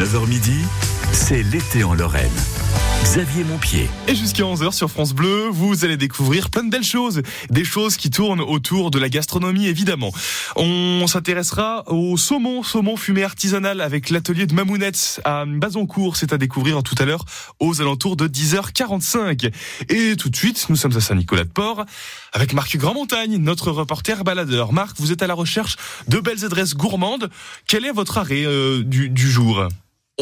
9h midi, c'est l'été en Lorraine. Xavier Montpied. Et jusqu'à 11h sur France Bleu, vous allez découvrir plein de belles choses. Des choses qui tournent autour de la gastronomie, évidemment. On s'intéressera au saumon, saumon fumé artisanal avec l'atelier de Mamounette à Bazoncourt. C'est à découvrir tout à l'heure aux alentours de 10h45. Et tout de suite, nous sommes à Saint-Nicolas-de-Port avec Marc Grandmontagne, notre reporter baladeur. Marc, vous êtes à la recherche de belles adresses gourmandes. Quel est votre arrêt euh, du, du jour?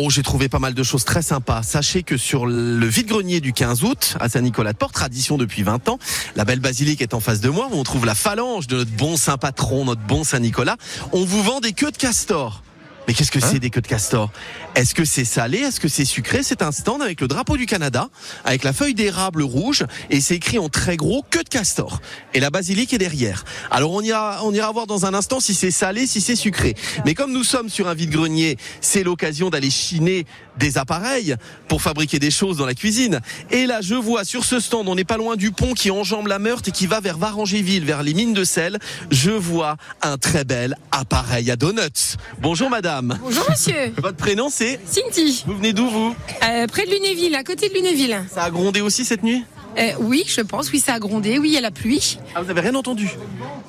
Oh, j'ai trouvé pas mal de choses très sympas. Sachez que sur le vide-grenier du 15 août, à Saint-Nicolas-de-Port, tradition depuis 20 ans, la belle basilique est en face de moi, où on trouve la phalange de notre bon saint patron, notre bon Saint-Nicolas. On vous vend des queues de castor. Mais qu'est-ce que c'est des queues de castor? Est-ce que c'est salé? Est-ce que c'est sucré? C'est un stand avec le drapeau du Canada, avec la feuille d'érable rouge, et c'est écrit en très gros queue de castor. Et la basilique est derrière. Alors on ira, on ira voir dans un instant si c'est salé, si c'est sucré. Mais comme nous sommes sur un vide-grenier, c'est l'occasion d'aller chiner des appareils pour fabriquer des choses dans la cuisine. Et là, je vois sur ce stand, on n'est pas loin du pont qui enjambe la Meurthe et qui va vers Varangéville, vers les mines de sel. Je vois un très bel appareil à donuts. Bonjour madame. Bonjour monsieur. Votre prénom c'est Cindy, Vous venez d'où vous euh, près de Lunéville, à côté de Lunéville. Ça a grondé aussi cette nuit Euh, oui, je pense, oui, ça a grondé, oui, il y a la pluie. Ah vous avez rien entendu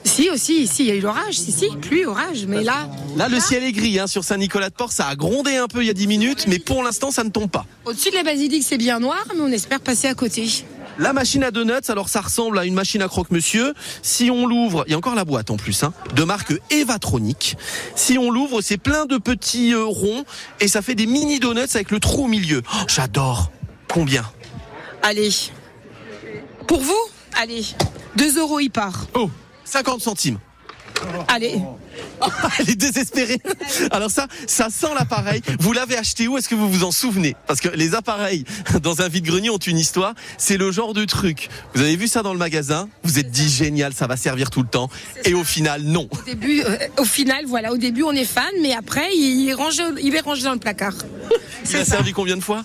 Si, aussi, ici, il y a eu l'orage, si, si, pluie, orage, mais là, Là le ciel est gris hein, sur Saint-Nicolas-de-Port, ça a grondé un peu il y a 10 minutes, mais pour l'instant ça ne tombe pas. au-dessus de la basilique, c'est bien noir, mais on espère passer à côté. La machine à donuts, alors ça ressemble à une machine à croque-monsieur. Si on l'ouvre, il y a encore la boîte en plus, hein, de marque Evatronic. Si on l'ouvre, c'est plein de petits euh, ronds et ça fait des mini donuts avec le trou au milieu. Oh, J'adore. Combien? Allez. Pour vous? Allez. 2 euros, il part. Oh 50 centimes. Allez. Elle est désespérée. Alors ça, ça sent l'appareil. Vous l'avez acheté où? Est-ce que vous vous en souvenez? Parce que les appareils dans un vide-grenier ont une histoire. C'est le genre de truc. Vous avez vu ça dans le magasin? Vous êtes dit génial, ça va servir tout le temps. Et au final, non. Au début, euh, au final, voilà, au début, on est fan, mais après, il, range, il est rangé dans le placard. Il a servi combien de fois?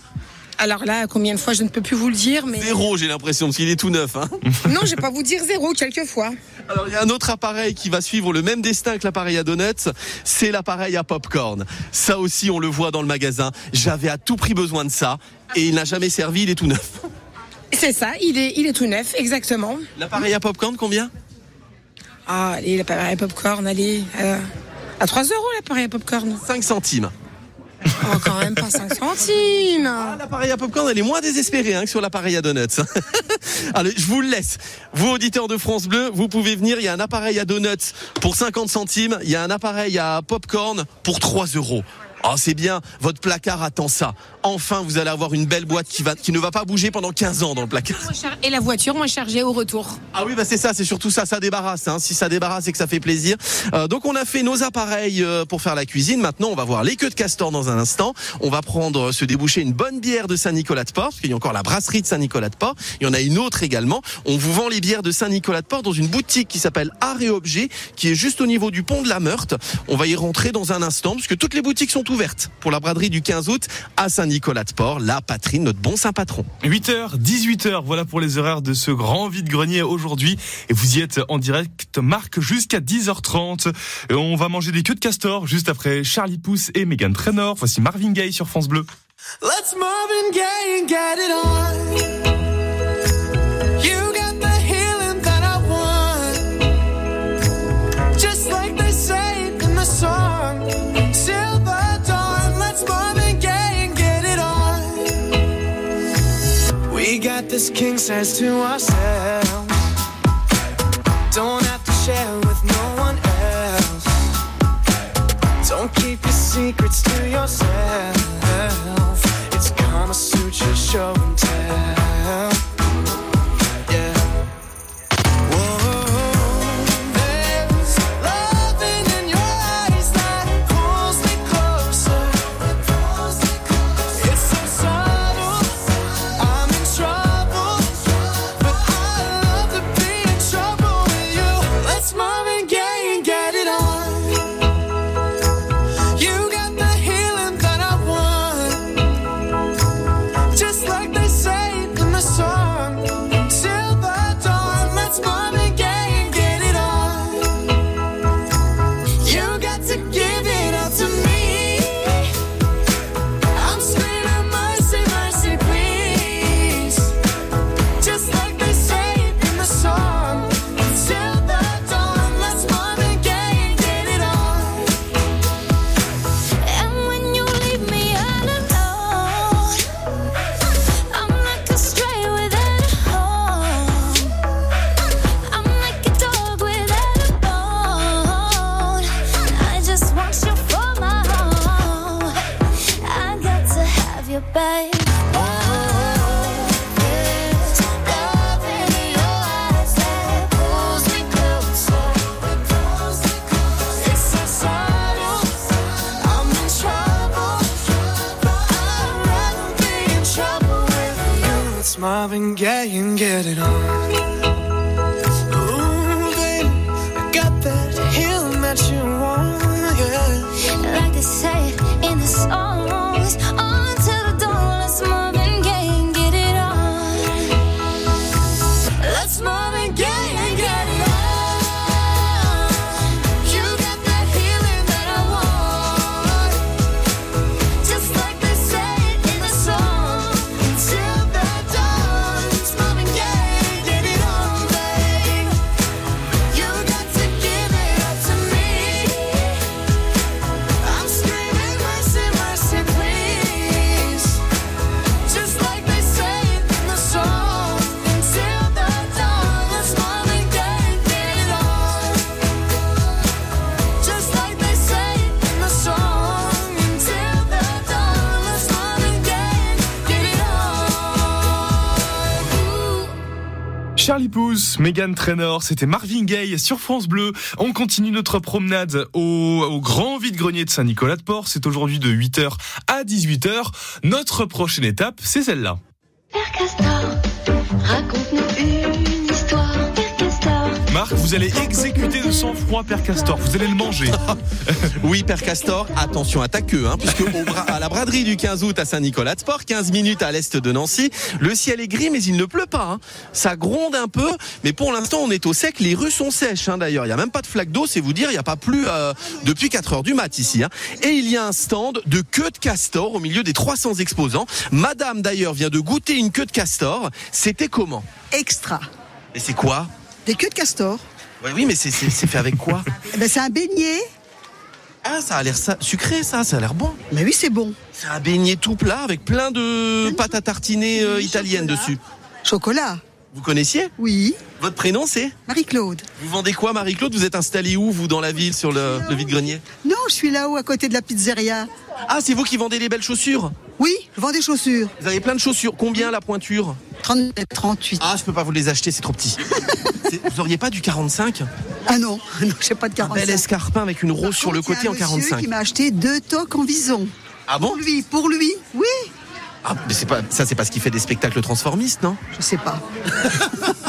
Alors là, combien de fois, je ne peux plus vous le dire, mais. Zéro, j'ai l'impression, parce qu'il est tout neuf. Hein Non, je vais pas vous dire zéro, quelquefois. Alors il y a un autre appareil qui va suivre le même destin que l'appareil à donuts, c'est l'appareil à popcorn. Ça aussi on le voit dans le magasin. J'avais à tout prix besoin de ça et il n'a jamais servi, il est tout neuf. C'est ça, il est, il est tout neuf, exactement. L'appareil à popcorn combien? Ah, allez, l'appareil à popcorn, allez. euh, à 3 euros l'appareil à popcorn. 5 centimes. Oh, quand même pas 5 centimes. Ah, l'appareil à popcorn, elle est moins désespérée hein, que sur l'appareil à donuts. Allez, je vous le laisse. Vous, auditeurs de France Bleu, vous pouvez venir. Il y a un appareil à donuts pour 50 centimes. Il y a un appareil à popcorn pour 3 euros. Oh, c'est bien, votre placard attend ça. Enfin, vous allez avoir une belle boîte qui, va, qui ne va pas bouger pendant 15 ans dans le placard. Et la voiture, moins chargée au retour. Ah oui, bah c'est ça, c'est surtout ça, ça débarrasse. Hein. Si ça débarrasse et que ça fait plaisir. Euh, donc on a fait nos appareils euh, pour faire la cuisine. Maintenant, on va voir les queues de castor dans un instant. On va prendre, euh, se déboucher une bonne bière de Saint-Nicolas-de-Port, parce qu'il y a encore la brasserie de Saint-Nicolas-de-Port. Il y en a une autre également. On vous vend les bières de Saint-Nicolas-de-Port dans une boutique qui s'appelle Art et Objet, qui est juste au niveau du pont de la Meurthe. On va y rentrer dans un instant, puisque toutes les boutiques sont ouvertes pour la braderie du 15 août à Saint-Nicolas-de-Port, la patrie de notre bon saint patron. 8h, 18h, voilà pour les horaires de ce grand vide-grenier aujourd'hui. Et vous y êtes en direct, Marc, jusqu'à 10h30. Et on va manger des queues de castor juste après Charlie Pousse et Megan Trainor. Voici Marvin Gaye sur France Bleu. Let's Marvin Gaye and get it on. This king says to ourselves. Don't have to share with no one else. Don't keep your secrets to yourself. Megan Trainor, c'était Marvin Gaye sur France Bleu. On continue notre promenade au, grand vide-grenier de Saint-Nicolas-de-Port. C'est aujourd'hui de 8h à 18h. Notre prochaine étape, c'est celle-là. Père Castor, raconte-nous. Marc, vous allez exécuter de sang-froid Père Castor. Vous allez le manger. Oui, Père Castor, attention à ta queue, hein, puisque au bra- à la braderie du 15 août à Saint-Nicolas-de-Port, 15 minutes à l'est de Nancy, le ciel est gris, mais il ne pleut pas. hein. Ça gronde un peu, mais pour l'instant, on est au sec. Les rues sont sèches, hein, d'ailleurs. Il n'y a même pas de flaque d'eau, c'est vous dire, il n'y a pas plu euh, depuis 4 heures du mat ici. hein. Et il y a un stand de queue de castor au milieu des 300 exposants. Madame, d'ailleurs, vient de goûter une queue de castor. C'était comment? Extra. Et c'est quoi? Des queues de castor. Oui, mais c'est- fait avec quoi? Eh ben, c'est un beignet. Ah, ça a l'air sucré, ça, ça a l'air bon. Mais oui, c'est bon. C'est un beignet tout plat avec plein de pâtes à tartiner euh, italiennes dessus. Chocolat. Vous connaissiez? Oui. Votre prénom c'est? Marie-Claude. Vous vendez quoi Marie-Claude? Vous êtes installée où vous dans la ville sur le, le vide-grenier? Non, je suis là-haut à côté de la pizzeria. Ah, c'est vous qui vendez les belles chaussures? Oui, je vends des chaussures. Vous avez plein de chaussures. Combien la pointure? 37, 38. Ah, je peux pas vous les acheter, c'est trop petit. Vous auriez pas du 45 Ah non, non, j'ai pas de 45. Bel escarpin avec une rose sur le côté en il y a un monsieur 45. qui m'a acheté deux toques en vison. Ah bon Pour lui, pour lui. Oui. Ah, mais c'est pas ça, c'est parce qu'il fait des spectacles transformistes, non? Je sais pas.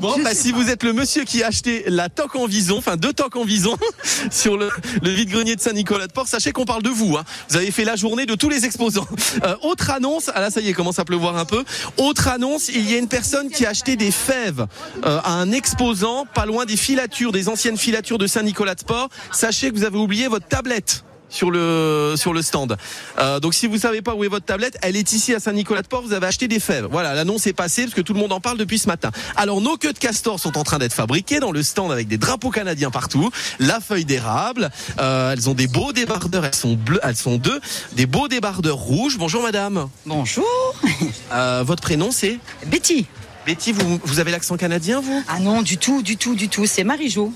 Bon, bah, si vous êtes le monsieur qui a acheté la toque en vison, enfin deux toques en vison sur le, le vide-grenier de Saint-Nicolas-de-Port, sachez qu'on parle de vous. Hein. Vous avez fait la journée de tous les exposants. Euh, autre annonce, ah là ça y est, commence à pleuvoir un peu. Autre annonce, il y a une personne qui a acheté des fèves euh, à un exposant pas loin des filatures, des anciennes filatures de Saint-Nicolas-de-Port. Sachez que vous avez oublié votre tablette sur le sur le stand. Euh, donc si vous savez pas où est votre tablette, elle est ici à Saint-Nicolas-de-Port. Vous avez acheté des fèves. Voilà, l'annonce est passée parce que tout le monde en parle depuis ce matin. Alors nos queues de castor sont en train d'être fabriquées dans le stand avec des drapeaux canadiens partout, la feuille d'érable. Euh, elles ont des beaux débardeurs. Elles sont bleues, elles sont deux, des beaux débardeurs rouges. Bonjour madame. Bonjour, Euh, votre prénom c'est? Betty. Betty. Vous vous avez l'accent canadien vous? Ah non, du tout, du tout, du tout. C'est Marie-Jo.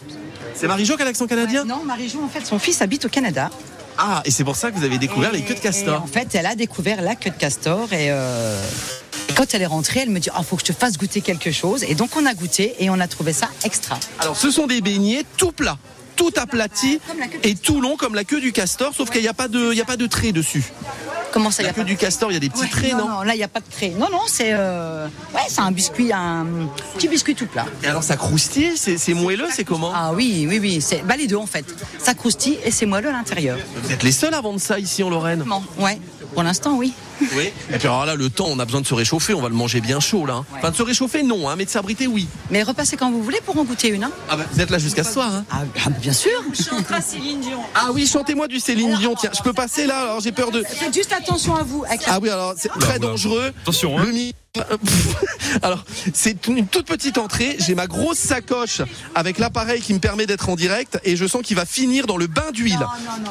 C'est Marie-Jo qui a l'accent canadien? Non, Marie-Jo, en fait, son fils habite au Canada. Ah et c'est pour ça que vous avez découvert les queues de castor. en fait, elle a découvert la queue de castor et, euh, quand elle est rentrée, elle me dit, ah, faut que je te fasse goûter quelque chose. Et donc, on a goûté et on a trouvé ça extra. Alors, ce sont des beignets tout plats, tout aplati et tout long comme la queue du castor, sauf qu'il n'y a pas de, il y a pas de trait dessus. Comment ça, y La a du castor, il y a des petits Ouais, traits, non, non, là, il n'y a pas de trait. Non, non, c'est euh, ouais, c'est un biscuit, un petit biscuit tout plat. Et alors, ça croustille, c'est moelleux, c'est comment? Ah oui, oui, oui. C'est bah, les deux, en fait. Ça croustille et c'est moelleux à l'intérieur. Vous êtes les seuls à vendre ça ici en Lorraine? Bon, ouais. Pour l'instant, oui. Oui. Et puis alors là, le temps, on a besoin de se réchauffer, on va le manger bien chaud là. Ouais. Enfin, de se réchauffer, non, hein, mais de s'abriter, oui. Mais repassez quand vous voulez pour en goûter une. Hein. Ah bah, vous êtes là jusqu'à ce soir. Hein. Ah, ah, bien sûr. Ah oui, chantez-moi du Céline Dion. Tiens, je peux passer là. Alors j'ai peur de. Faites juste attention à vous. Avec la- Ah oui, alors c'est très dangereux. Attention, hein. Le mi- Alors, c'est une toute petite entrée. J'ai ma grosse sacoche avec l'appareil qui me permet d'être en direct et je sens qu'il va finir dans le bain d'huile.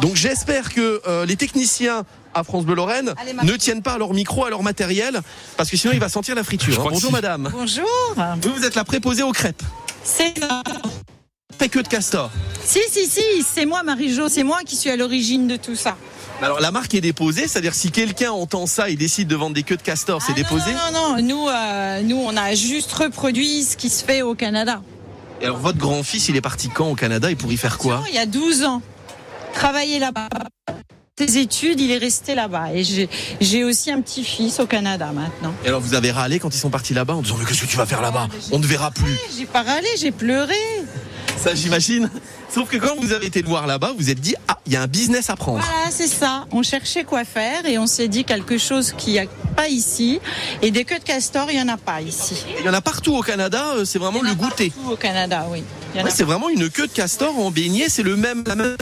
Donc j'espère que euh, les techniciens à France Bleu Lorraine Allez, ne tiennent pas à leur micro, à leur matériel, parce que sinon il va sentir la friture. hein. Bonjour si. madame. Bonjour. Vous, vous êtes la préposée aux crêpes. C'est Pas que de castor. si si si, c'est moi Marie-Jo, c'est moi qui suis à l'origine de tout ça. Alors la marque est déposée, c'est-à-dire si quelqu'un entend ça et décide de vendre des queues de castor, c'est Ah, déposé. Non, non, non, nous, euh, nous, on a juste reproduit ce qui se fait au Canada. Et alors votre grand-fils, il est parti quand au Canada et pour y faire quoi Il y a 12 ans. Travailler là-bas. Ses études, il est resté là-bas. Et j'ai- aussi un petit-fils au Canada maintenant. Et alors vous avez râlé quand ils sont partis là-bas en disant mais qu'est-ce que tu vas faire là-bas On ne verra plus. J'ai pas râlé, j'ai pleuré. Ça j'imagine. Sauf que quand vous avez été le voir là-bas, vous êtes dit ah il y a un business à prendre. Voilà, c'est ça. On cherchait quoi faire et on s'est dit quelque chose qu'il n'y a pas ici. Et des queues de castor, il n'y en a pas ici. Il y en a partout au Canada, euh, c'est vraiment Il y en le goûter. partout au Canada, oui. Y Ouais, c'est vraiment une queue de castor en beignet, c'est le même la même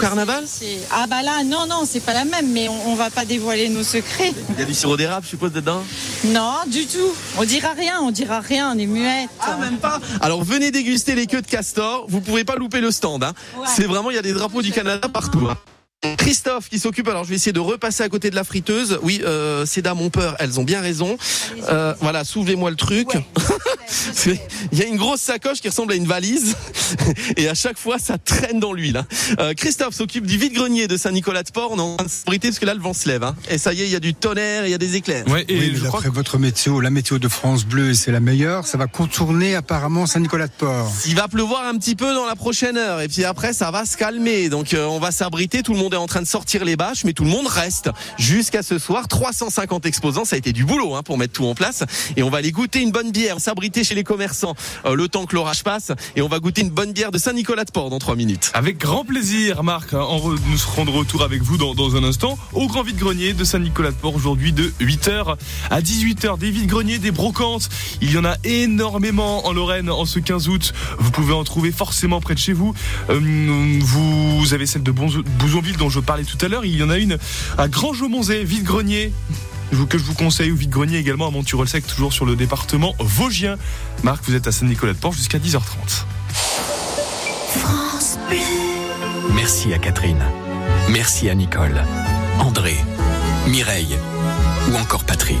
carnaval. C'est- Ah bah là, non, non, c'est pas la même, mais on, on va pas dévoiler nos secrets. Il y a du sirop d'érable, je suppose dedans. Non, du tout. On dira rien, on dira rien, on est muette. Ah, même pas. Alors venez déguster les queues de castor. Vous pouvez pas louper le stand. Hein. Ouais. C'est vraiment, il y a des drapeaux du Canada partout. hein. Christophe qui s'occupe, alors je vais essayer de repasser à côté de la friteuse. Oui, euh, ces dames ont peur, elles ont bien raison. Euh, voilà, soulevez-moi le truc. Il y a une grosse sacoche qui ressemble à une valise et à chaque fois ça traîne dans l'huile. hein. Euh, Christophe s'occupe du vide-grenier de Saint-Nicolas-de-Port. On est en train de s'abriter parce que là le vent se lève. hein. Et ça y est, il y a du tonnerre, il y a des éclairs. Ouais, et Oui, mais je crois d'après votre météo, la météo de France Bleu, c'est la meilleure. Ça va contourner apparemment Saint-Nicolas-de-Port. Il va pleuvoir un petit peu dans la prochaine heure et puis après ça va se calmer. Donc euh, on va s'abriter, tout le monde est en train de sortir les bâches mais tout le monde reste jusqu'à ce soir. 350 exposants, ça a été du boulot hein, pour mettre tout en place et on va aller goûter une bonne bière, s'abriter chez les commerçants euh, le temps que l'orage passe et on va goûter une bonne bière de Saint-Nicolas-de-Port dans 3 minutes. Avec grand plaisir, Marc. En re- nous serons de retour avec vous dans, un instant au Grand Vide-Grenier de Saint-Nicolas-de-Port aujourd'hui de 8h à 18h. Des vide-greniers, des brocantes. Il y en a énormément en Lorraine en ce 15 août. Vous pouvez en trouver forcément près de chez vous. Euh, vous avez celle de Bouzonville dont je parlais tout à l'heure. Il y en a une à Grand-Jomonzé, vide-grenier. je vous- Que je vous conseille au vide-grenier également à Monturol-Sec, toujours sur le département Vosgien. Marc, vous êtes à Saint-Nicolas-de-Port jusqu'à 10h30. Merci à Catherine. Merci à Nicole, André, Mireille ou encore Patrick.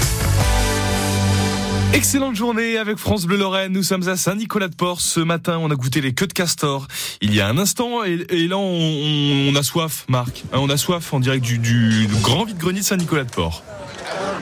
Excellente journée avec France Bleu Lorraine. Nous sommes à Saint-Nicolas-de-Port. Ce matin, on a goûté les queues de castor il y a un instant. Et, là, on, a soif, Marc. Hein, On a soif en direct du, du- du grand vide-grenier de Saint-Nicolas-de-Port.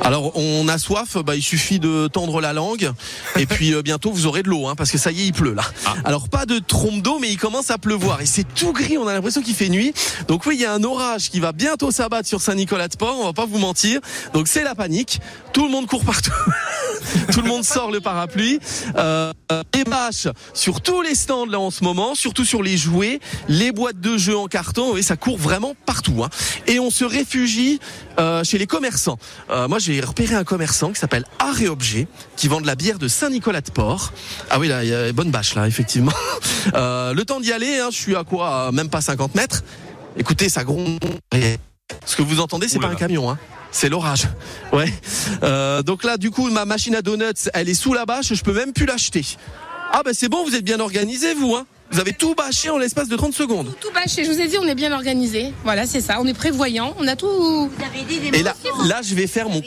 Alors on a soif, bah, il suffit de tendre la langue et puis euh, bientôt vous aurez de l'eau hein, parce que ça y est il pleut là. Alors pas de trompe d'eau mais il commence à pleuvoir et c'est tout gris, on a l'impression qu'il fait nuit. Donc oui il y a un orage qui va bientôt s'abattre sur Saint-Nicolas-de-Port, on va pas vous mentir. Donc c'est la panique, tout le monde court partout. tout le monde sort le parapluie. Euh, les bâches sur tous les stands là en ce moment, surtout sur les jouets, les boîtes de jeux en carton, et ça court vraiment partout. hein. Et on se réfugie euh, chez les commerçants. Euh, moi j'ai repéré un commerçant qui s'appelle Art et Objet, qui vend de la bière de Saint-Nicolas-de-Port. Ah oui là, il y a une bonne bâche là, effectivement. Euh, le temps d'y aller, hein, je suis à quoi Même pas 50 mètres. Écoutez, ça gronde. Ce que vous entendez, c'est pas un camion, hein. C'est l'orage. Ouais. Euh, donc là, du coup, ma machine à donuts, elle est sous la bâche, je peux même plus l'acheter. Ah ben c'est bon, vous êtes bien organisé, vous, hein. Vous avez tout bâché en l'espace de 30 secondes. Tout bâché, je vous ai dit, on est bien organisé. Voilà, c'est ça. On est prévoyant. On a tout. Et là, là, je vais faire mon.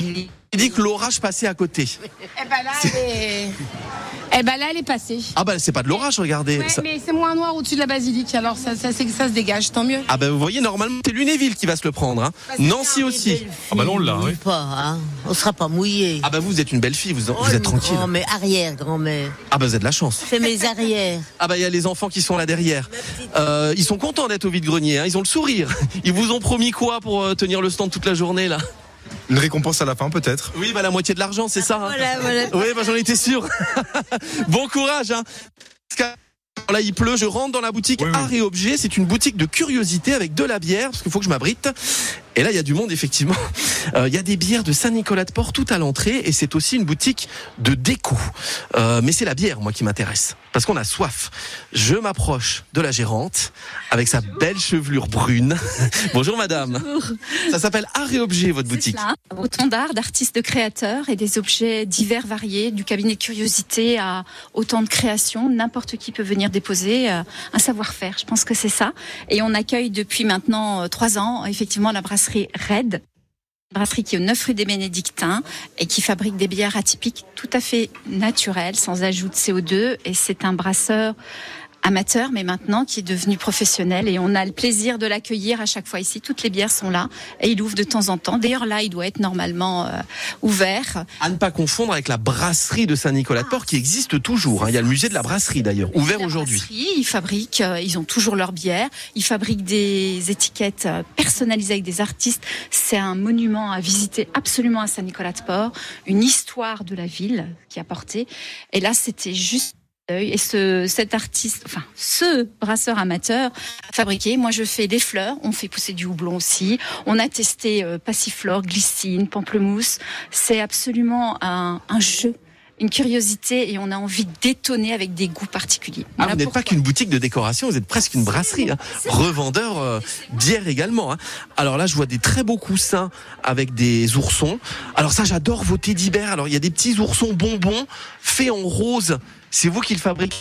Il dit que l'orage passait à côté. Eh ben là, elle est. Eh ben là, elle est passée. Ah ben c'est pas de l'orage, regardez. Ouais, Ça- mais c'est moins noir au-dessus de la basilique, alors ça, ça, c'est- ça se dégage, tant mieux. Ah ben vous voyez, normalement c'est Lunéville qui va se le prendre. Hein. Nancy aussi. Ah bah là, on l'a, oui. Pas, hein. On sera pas mouillé. Ah ben vous êtes une belle fille, vous, vous Oh, êtes tranquille. Grand, mais arrière, grand-mère. Ah ben vous avez de la chance. C'est mes arrières. Ah bah il y a les enfants qui sont là derrière. Euh, ils sont contents d'être au vide-grenier, hein. ils ont le sourire. Ils vous ont promis quoi pour euh, tenir le stand toute la journée là? Une récompense à la fin, peut-être? Oui, bah la moitié de l'argent, c'est ça. hein. Voilà, voilà. Oui, bah j'en étais sûr. bon courage. Hein. Là, il pleut. Je rentre dans la boutique Oui, oui. Art et Objets. C'est une boutique de curiosité avec de la bière, parce qu'il faut que je m'abrite. Et là, il y a du monde, effectivement. Euh, Il y a des bières de Saint-Nicolas-de-Port tout à l'entrée, et c'est aussi une boutique de déco. Euh, mais c'est la bière, moi, qui m'intéresse. Parce qu'on a soif. Je m'approche de la gérante avec sa belle chevelure brune. Bonjour madame. Ça s'appelle Art et Objet votre boutique. Autant d'art, d'artistes, de créateurs et des objets divers variés, du cabinet de curiosité à autant de créations. N'importe qui peut venir déposer euh, un savoir-faire. Je pense que c'est ça. Et on accueille depuis maintenant trois ans, effectivement, la brasserie Red. Brasserie qui est au 9 rue des Bénédictins et qui fabrique des bières atypiques tout à fait naturelles, sans ajout de CO2. Et c'est un brasseur amateur, mais maintenant qui est devenu professionnel. Et on a le plaisir de l'accueillir à chaque fois ici. Toutes les bières sont là et il ouvre de temps en temps. D'ailleurs, là, il doit être normalement euh, ouvert. À ne pas confondre avec la brasserie de Saint-Nicolas-de-Port qui existe toujours. hein. Il y a le musée de la brasserie d'ailleurs, ouvert aujourd'hui. Ils fabriquent, euh, ils ont toujours leur bière. Ils fabriquent des étiquettes euh, personnalisées avec des artistes. C'est un monument à visiter absolument à Saint-Nicolas-de-Port. Une histoire de la ville qui a porté. Et là, c'était juste et ce, cet artiste, enfin ce brasseur amateur a fabriqué. Moi, je fais des fleurs. On fait pousser du houblon aussi. On a testé euh, passiflore, glycine, pamplemousse. C'est absolument un, un jeu, une curiosité, et on a envie d'étonner avec des goûts particuliers. Ah, vous n'êtes pas qu'une boutique de décoration, vous êtes presque une brasserie. Hein. Revendeur euh, bière également. hein. Alors là, je vois des très beaux coussins avec des oursons. Alors ça, j'adore vos teddy bears. Alors il y a des petits oursons bonbons faits en rose. C'est vous qui le fabriquez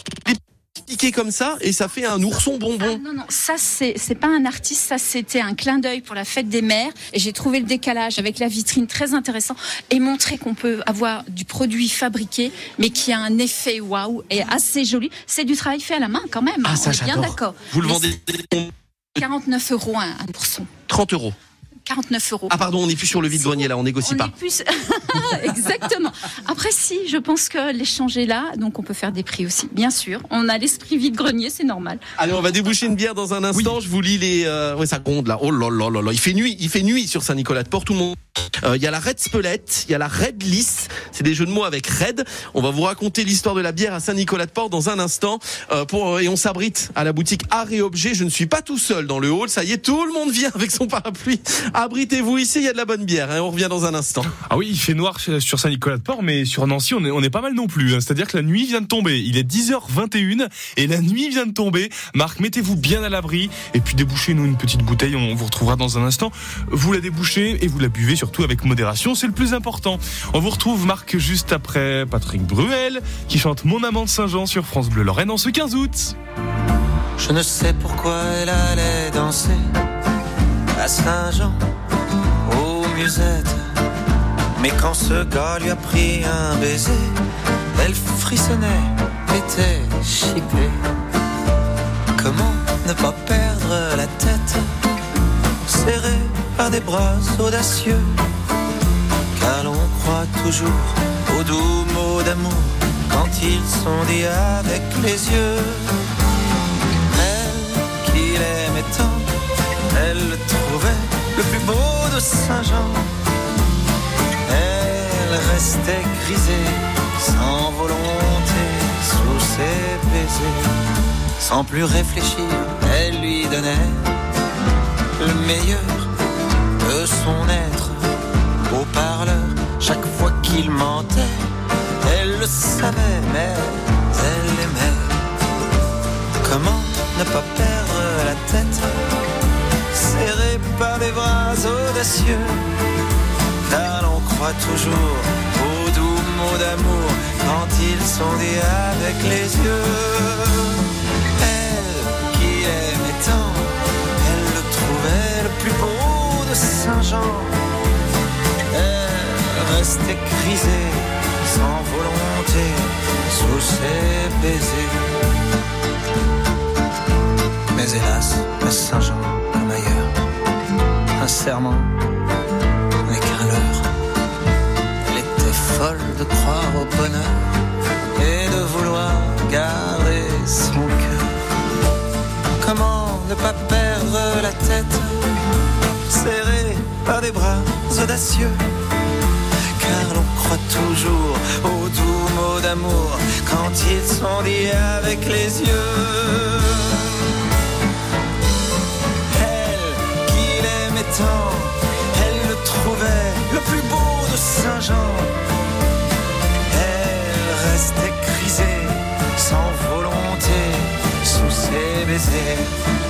piqué comme ça et ça fait un ourson bonbon. Non, non, ça c'est c'est pas un artiste, ça c'était un clin d'œil pour la fête des mères. Et j'ai trouvé le décalage avec la vitrine très intéressant et montrer qu'on peut avoir du produit fabriqué, mais qui a un effet waouh et assez joli. C'est du travail fait à la main quand même. Ah hein, ça on est bien d'accord. Vous le Mais vendez c'est 49 euros un, un ourson. 30 euros. 49 euros. Ah pardon, on n'est plus sur le vide-grenier là, on négocie On pas. est plus... Exactement. Après, si, je pense que l'échange est là, donc on peut faire des prix aussi, bien sûr. On a l'esprit vide-grenier, c'est normal. Allez, on va déboucher une bière dans un instant. Je vous lis les. Euh... Ouais, ça gronde là. Oh là là là là. Il fait nuit. Il fait nuit sur Saint-Nicolas-de-Port. Tout le monde. Euh, Il y a la Red Spelette, il y a la Red Lisse. C'est des jeux de mots avec Red. On va vous raconter l'histoire de la bière à Saint-Nicolas-de-Port dans un instant. Euh, pour et on s'abrite à la boutique Art et Objet. Je ne suis pas tout seul dans le hall. Ça y est, tout le monde vient avec son parapluie. Abritez-vous ici. Il y a de la bonne bière. hein. On revient dans un instant. Ah oui, il fait noir sur Saint-Nicolas-de-Port, mais sur Nancy, on est, on est pas mal non plus. hein. C'est-à-dire que la nuit vient de tomber. Il est 10h21 et la nuit vient de tomber. Marc, mettez-vous bien à l'abri et puis débouchez-nous une petite bouteille. On vous retrouvera dans un instant. Vous la débouchez et vous la buvez surtout avec modération. C'est le plus important. On vous retrouve, Marc, juste après Patrick Bruel qui chante Mon amant de Saint-Jean sur France Bleu Lorraine en ce 15 août. Je ne sais pourquoi elle allait danser Saint-Jean, aux musettes. Mais quand ce gars lui a pris un baiser, elle frissonnait, était chippée. Comment ne pas perdre la tête, serrée par des bras audacieux, car l'on croit toujours aux doux mots d'amour quand ils sont dits avec les yeux. Elle qui l'aimait tant, elle le le plus beau de Saint-Jean. Elle restait grisée, sans volonté, sous ses baisers. Sans plus réfléchir, elle lui donnait le meilleur de son être. Au parleur, chaque fois qu'il mentait, elle le savait, mais elle aimait. Comment ne pas perdre la tête? Par des bras audacieux. Car l'on croit toujours aux doux mots d'amour Quand ils sont dits avec les yeux. Elle qui aimait tant Elle le trouvait le plus beau de Saint-Jean. Elle restait grisée sans volonté Sous ses baisers. Mais hélas, à Saint-Jean, un serment n'est qu'un leurre. Elle était folle de croire au bonheur et de vouloir garder son cœur. Comment ne pas perdre la tête, serrée par des bras audacieux? Car l'on croit toujours aux doux mots d'amour quand ils sont dits avec les yeux. elle le trouvait le plus beau de Saint-Jean. Elle restait crisée, sans volonté, sous ses baisers.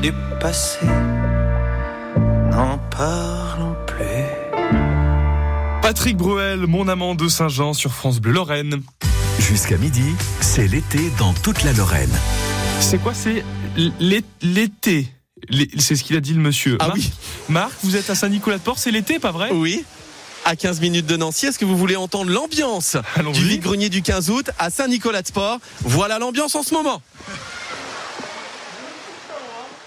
Du passé, n'en parlons plus. Patrick Bruel, mon amant de Saint-Jean sur France Bleu Lorraine. Jusqu'à midi, c'est l'été dans toute la Lorraine. C'est quoi C'est l'é- l'été? L'é- C'est ce qu'il a dit le monsieur. Ah Marc, oui. Marc, vous êtes à Saint-Nicolas-de-Port, c'est l'été, pas vrai? Oui. À 15 minutes de Nancy, est-ce que vous voulez entendre l'ambiance du vide-grenier du 15 août à Saint-Nicolas-de-Port Voilà l'ambiance en ce moment.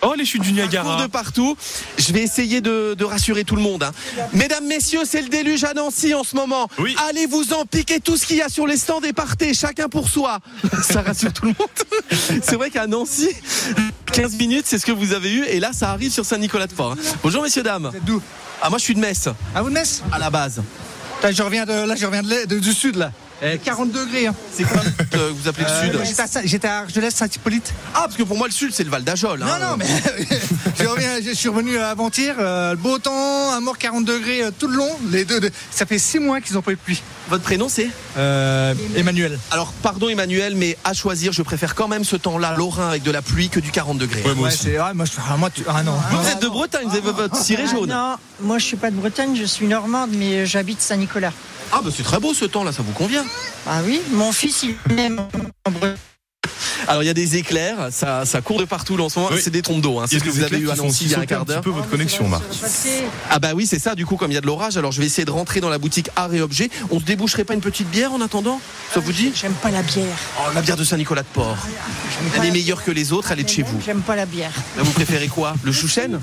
Oh, les chutes du Niagara. de partout. Je vais essayer de, de rassurer tout le monde. hein. Mesdames, messieurs, c'est le déluge à Nancy en ce moment. Oui. Allez vous en piquer tout ce qu'il y a sur les stands et partez, chacun pour soi. Ça rassure tout le monde. C'est vrai qu'à Nancy, 15 minutes, c'est ce que vous avez eu. Et là, ça arrive sur Saint-Nicolas-de-Port. hein. Bonjour, messieurs, dames. D'où? Ah, moi, je suis de Metz, À vous de Metz? À la base. Je reviens de, Là, je reviens de l'est- de- du sud, là. Eh, 40 degrés. Hein. C'est quoi que vous appelez le Euh, sud J'étais à, Saint- j'étais à Argelès, Saint-Hippolyte. Ah, parce que pour moi, le sud, c'est le Val d'Ajol. hein. Non, non, mais je, reviens, je suis revenu avant-hier. euh, le beau temps, un mort 40 degrés euh, tout le long. Les deux, de- ça fait 6 mois qu'ils ont pas eu de pluie. Votre prénom, c'est? Euh, Emmanuel. Alors, pardon, Emmanuel, mais à choisir, je préfère quand même ce temps-là, lorrain, avec de la pluie, que du 40 degrés. Ouais, moi Ouais, aussi. c'est ah, moi, je, ah, moi, tu- ah non. Vous, vous êtes de Bretagne, vous avez votre ciré Ah, jaune. Non, moi je suis pas de Bretagne, je suis normande, mais j'habite Saint-Nicolas. Ah, bah c'est très beau ce temps-là, ça vous convient. Ah oui, mon fils il aime. Alors, il y a des éclairs, ça, ça court de partout là, en ce moment. Oui. C'est des trompes d'eau, hein. C'est ce que vous avez eu à Nancy il y a un quart un petit d'heure. peu votre connexion, Marc. Ah, bah oui, c'est ça, du coup, comme il y a de l'orage, alors je vais essayer de rentrer dans la boutique Art et Objets. On se déboucherait pas une petite bière en attendant Ça vous dit? J'aime pas la bière. Oh, la bière de Saint-Nicolas de Port. Elle est meilleure que les autres, elle est de chez vous. J'aime pas la bière. Là, vous préférez quoi? Le chouchen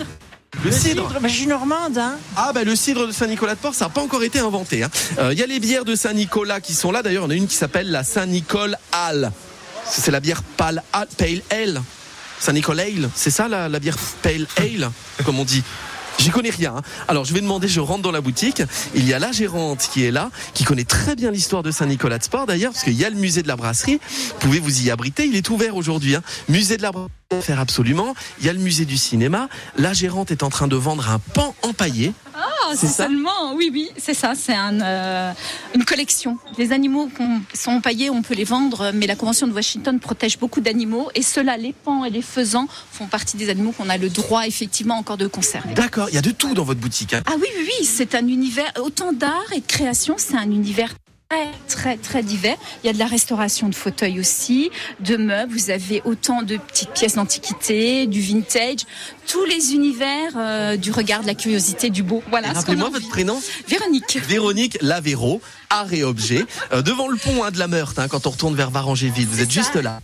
Le cidre Mais je suis normande, hein. Ah bah le cidre de Saint-Nicolas de Port, ça n'a pas encore été inventé. hein. Euh, Il y a les bières de Saint-Nicolas qui sont là. D'ailleurs, en a une qui s'appelle la Saint-Nicole Ale. C'est la bière pale ale, pale ale. C'est ça la, la bière pale ale, comme on dit? J'y connais rien. hein. Alors je vais demander, je rentre dans la boutique. Il y a la gérante qui est là, qui connaît très bien l'histoire de Saint-Nicolas de Sport d'ailleurs, parce qu'il y a le musée de la brasserie. Vous pouvez vous y abriter. Il est ouvert aujourd'hui. hein. Musée de la brasserie, faire absolument. Il y a le musée du cinéma. La gérante est en train de vendre un pan empaillé. Ah, C'est seulement, oui, oui, c'est ça, c'est un, euh, une collection. Les animaux qui sont empaillés, on peut les vendre, mais la Convention de Washington protège beaucoup d'animaux, et ceux-là, les pans et les faisans, font partie des animaux qu'on a le droit, effectivement, encore de conserver. D'accord, il y a de tout dans votre boutique. hein. Ah oui, oui, oui, c'est un univers, autant d'art et de création, c'est un univers très, très, très divers. Il y a de la restauration de fauteuils aussi, de meubles, vous avez autant de petites pièces d'antiquité, du vintage, tous les univers euh, du regard, de la curiosité, du beau. Voilà. Rappelez-moi votre prénom Véronique. Véronique Lavero, art et objet, euh, devant le pont hein, de la Meurthe, hein, quand on retourne vers Varangéville. Vous êtes juste là.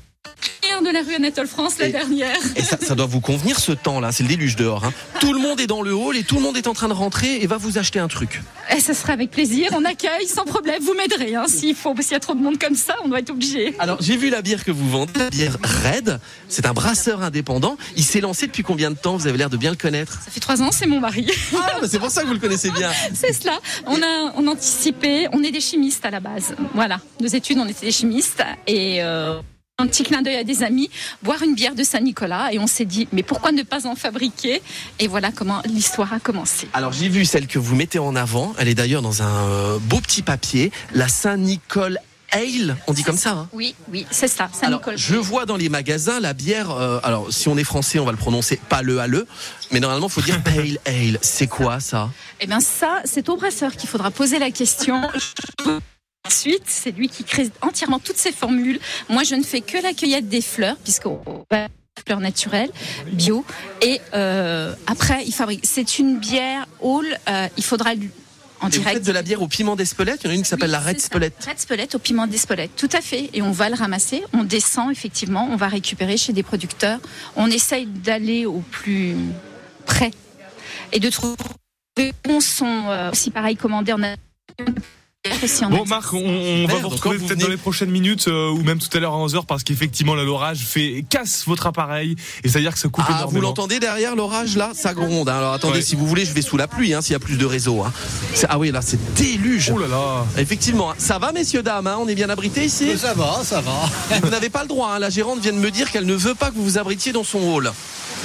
De la rue Anatole France, la Et- dernière. Et ça, ça doit vous convenir ce temps-là, c'est le déluge dehors. hein. Tout le monde est dans le hall et tout le monde est en train de rentrer et va vous acheter un truc. Et ce sera avec plaisir, on accueille sans problème, vous m'aiderez. Hein, S'il faut, s'il y a trop de monde comme ça, on doit être obligé. Alors j'ai vu la bière que vous vendez, la bière Red. C'est un brasseur indépendant. Il s'est lancé depuis combien de temps? Vous avez l'air de bien le connaître. Ça fait trois ans, c'est mon mari. Ah, bah, c'est pour ça que vous le connaissez bien. C'est cela. On a, on anticipé. On est des chimistes à la base. Voilà. Nos études, on était des chimistes et. euh, un petit clin d'œil à des amis, boire une bière de Saint-Nicolas et on s'est dit mais pourquoi ne pas en fabriquer? Et voilà comment l'histoire a commencé. Alors j'ai vu celle que vous mettez en avant. Elle est d'ailleurs dans un euh, beau petit papier. La Saint-Nicole Ale. On dit comme ça. hein Oui, oui, c'est ça, Alors, Saint-Nicolas. je vois dans les magasins la bière. euh, alors, si on est français, on va le prononcer pas le à le, mais normalement, il faut dire pale ale. C'est quoi ça? Eh bien ça, c'est au brasseur qu'il faudra poser la question. Ensuite, c'est lui qui crée entièrement toutes ces formules. Moi, je ne fais que la cueillette des fleurs, puisque fleurs naturelles, bio. Et euh, après, il fabrique. C'est une bière hall. euh, il faudra lui- en Et vous direct. faites de la bière au piment d'Espelette? Il y en a une qui s'appelle la Red Spelette. Red Spelette au piment d'Espelette, tout à fait. Et on va le ramasser, on descend effectivement, on va récupérer chez des producteurs. On essaye d'aller au plus près et de trouver bons sont euh, aussi pareil commandés en Bon Marc, on, on va vous retrouver peut-être venez- dans les prochaines minutes euh, ou même tout à l'heure à 11h parce qu'effectivement là l'orage fait casse votre appareil et c'est-à-dire que ça coupe Ah, vous l'entendez derrière l'orage là? Ça gronde. hein. Alors attendez, Ouais. si vous voulez, je vais sous la pluie hein, s'il y a plus de réseau. hein. Ah oui, là c'est déluge. Oh là là. Effectivement, ça va messieurs dames, hein on est bien abrités ici? Ça va, ça va. Vous n'avez pas le droit, hein. la gérante vient de me dire qu'elle ne veut pas que vous vous abritiez dans son hall.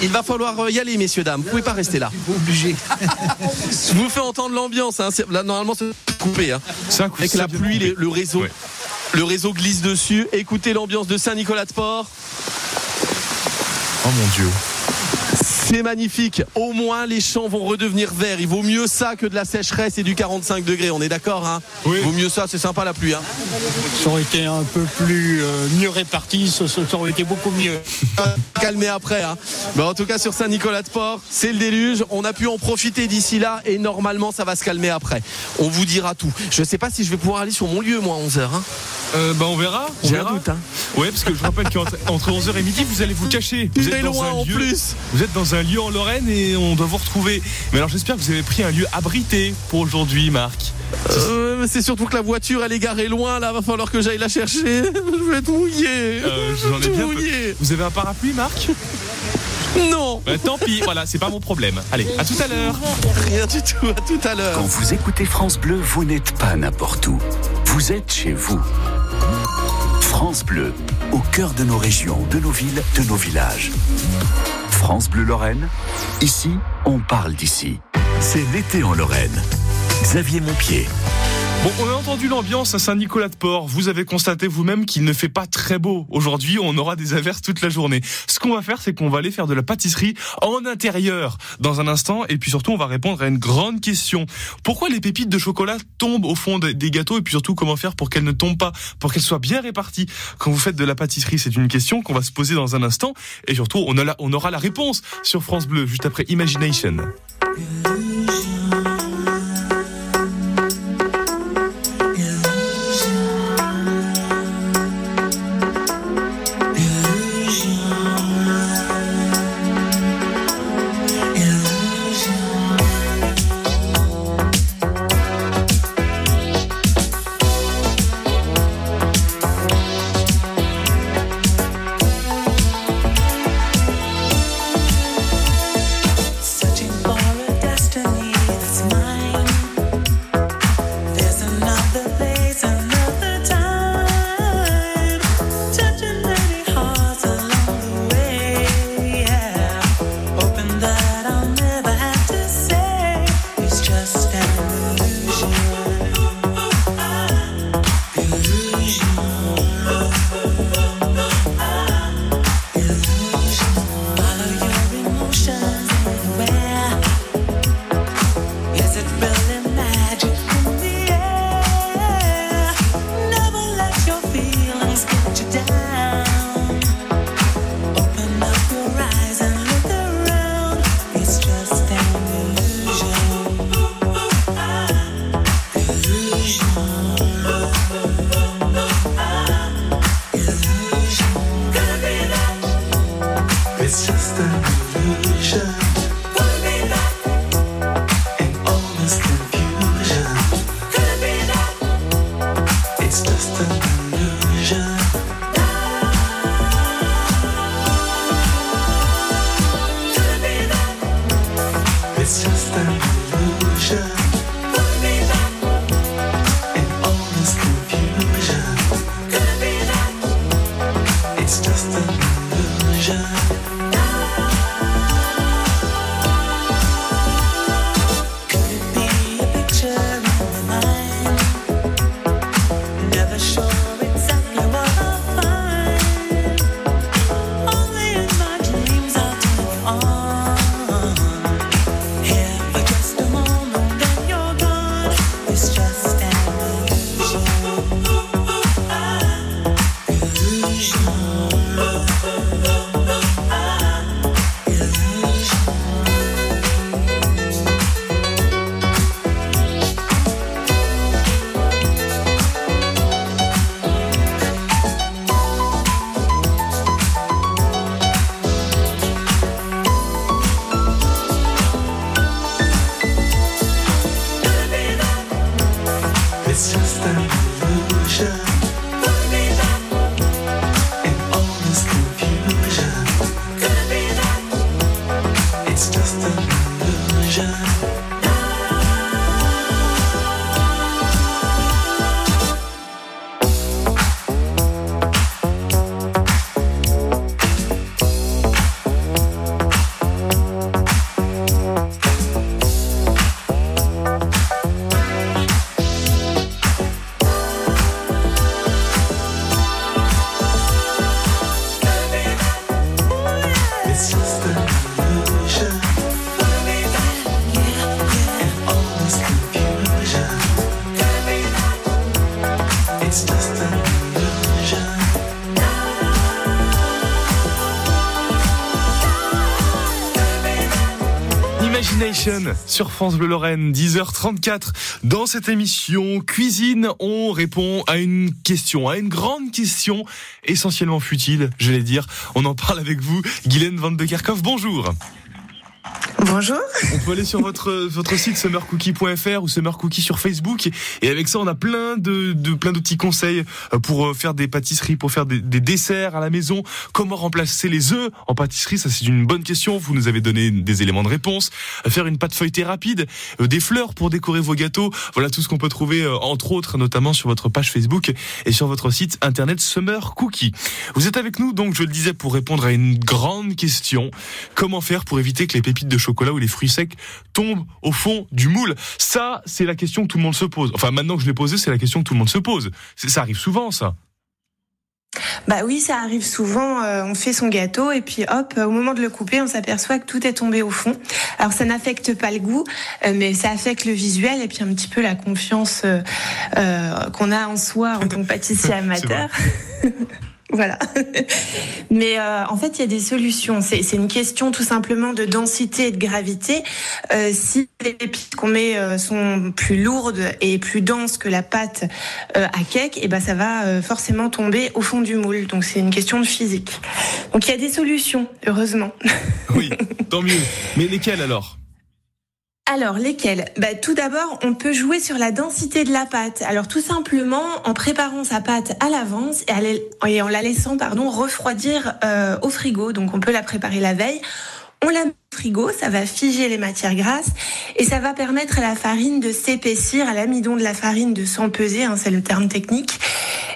Il va falloir euh, y aller messieurs dames, vous pouvez pas rester là. Obligé. Je vous fais entendre l'ambiance, hein. Là normalement c'est coupé. Hein. Avec la pluie, les- le réseau. Ouais. Le réseau glisse dessus. Écoutez l'ambiance de Saint-Nicolas-de-Port. Oh mon dieu. C'est magnifique. Au moins, les champs vont redevenir verts. Il vaut mieux ça que de la sécheresse et du 45 degrés. On est d'accord, hein? Oui. Vaut mieux ça. C'est sympa la pluie. Hein? Ça aurait été un peu plus euh, mieux réparti, ça, ça aurait été beaucoup mieux. Calmer après. Hein. Mais en tout cas, sur Saint-Nicolas-de-Port, c'est le déluge. On a pu en profiter d'ici là et normalement, ça va se calmer après. On vous dira tout. Je ne sais pas si je vais pouvoir aller sur mon lieu, moi, à 11h. Hein. Euh, bah on verra. On J'ai un doute. Hein. Ouais, parce que je rappelle qu'entre entre 11h et midi, vous allez vous cacher. Vous Il dans loin un en plus. Vous êtes dans un lieu en Lorraine et on doit vous retrouver. Mais alors j'espère que vous avez pris un lieu abrité pour aujourd'hui, Marc. Euh, c'est surtout que la voiture, elle est garée loin. Là, va falloir que j'aille la chercher. Je vais être mouillé. Euh, J'en ai Tout bien mouillé. Vous avez un parapluie, Marc Non, Bah, Tant pis, voilà, c'est pas mon problème. Allez, à tout à l'heure. rien du tout. À tout à l'heure. Quand vous écoutez France Bleu, vous n'êtes pas n'importe où. Vous êtes chez vous. France Bleu, au cœur de nos régions, de nos villes, de nos villages. France Bleu Lorraine, ici, on parle d'ici. C'est l'été en Lorraine. Xavier Montpied. Bon, on a entendu l'ambiance à Saint-Nicolas-de-Port. Vous avez constaté vous-même qu'il ne fait pas très beau. Aujourd'hui, on aura des averses toute la journée. Ce qu'on va faire, c'est qu'on va aller faire de la pâtisserie en intérieur dans un instant. Et puis surtout, on va répondre à une grande question. Pourquoi les pépites de chocolat tombent au fond des- gâteaux? Et puis surtout, comment faire pour qu'elles ne tombent pas Pour qu'elles soient bien réparties? Quand vous faites de la pâtisserie, c'est une question qu'on va se poser dans un instant. Et surtout, on, on aura la réponse sur France Bleu, juste après Imagination. Just an illusion. illusion sur France Bleu Lorraine, 10h34. Dans cette émission Cuisine, on répond à une question, à une grande question, essentiellement futile, je vais dire. On en parle avec vous, Guylaine Van de Kerkhoff. Bonjour. Bonjour. On peut aller sur votre votre site summercookie.fr ou summercookie sur Facebook et avec ça on a plein de, de plein de petits conseils euh, pour euh, faire des pâtisseries, pour faire des, des desserts à la maison. Comment remplacer les œufs en pâtisserie? Ça c'est une bonne question. Vous nous avez donné des éléments de réponse. Euh, Faire une pâte feuilletée rapide, des fleurs pour décorer vos gâteaux. Voilà tout ce qu'on peut trouver entre autres notamment sur votre page Facebook et sur votre site internet Summer Cookie. Vous êtes avec nous donc je le disais pour répondre à une grande question. Comment faire pour éviter que les pépites de chocolat ou les fruits secs tombent au fond du moule Ça, c'est la question que tout le monde se pose. Enfin, maintenant que je l'ai posée, c'est la question que tout le monde se pose. Ça arrive souvent, ça. Bah oui, ça arrive souvent. euh, on fait son gâteau et puis hop, au moment de le couper, on s'aperçoit que tout est tombé au fond. Alors ça n'affecte pas le goût, euh, mais ça affecte le visuel et puis un petit peu la confiance euh, qu'on a en soi en tant que pâtissier amateur. Voilà. Mais euh, en fait, il y a des solutions. C'est une question tout simplement de densité et de gravité. Euh, si les pépites qu'on met euh, sont plus lourdes et plus denses que la pâte euh, à cake, et ben ça va euh, forcément tomber au fond du moule. Donc c'est une question de physique. Donc il y a des solutions, heureusement. Oui, tant mieux. Mais lesquelles alors? Alors, lesquels? Bah, Tout d'abord, on peut jouer sur la densité de la pâte. Alors, tout simplement, en préparant sa pâte à l'avance et, en la laissant pardon, refroidir euh, au frigo. Donc, on peut la préparer la veille. On la met au frigo, ça va figer les matières grasses et ça va permettre à la farine de s'épaissir, à l'amidon de la farine de s'empeser, hein, c'est le terme technique.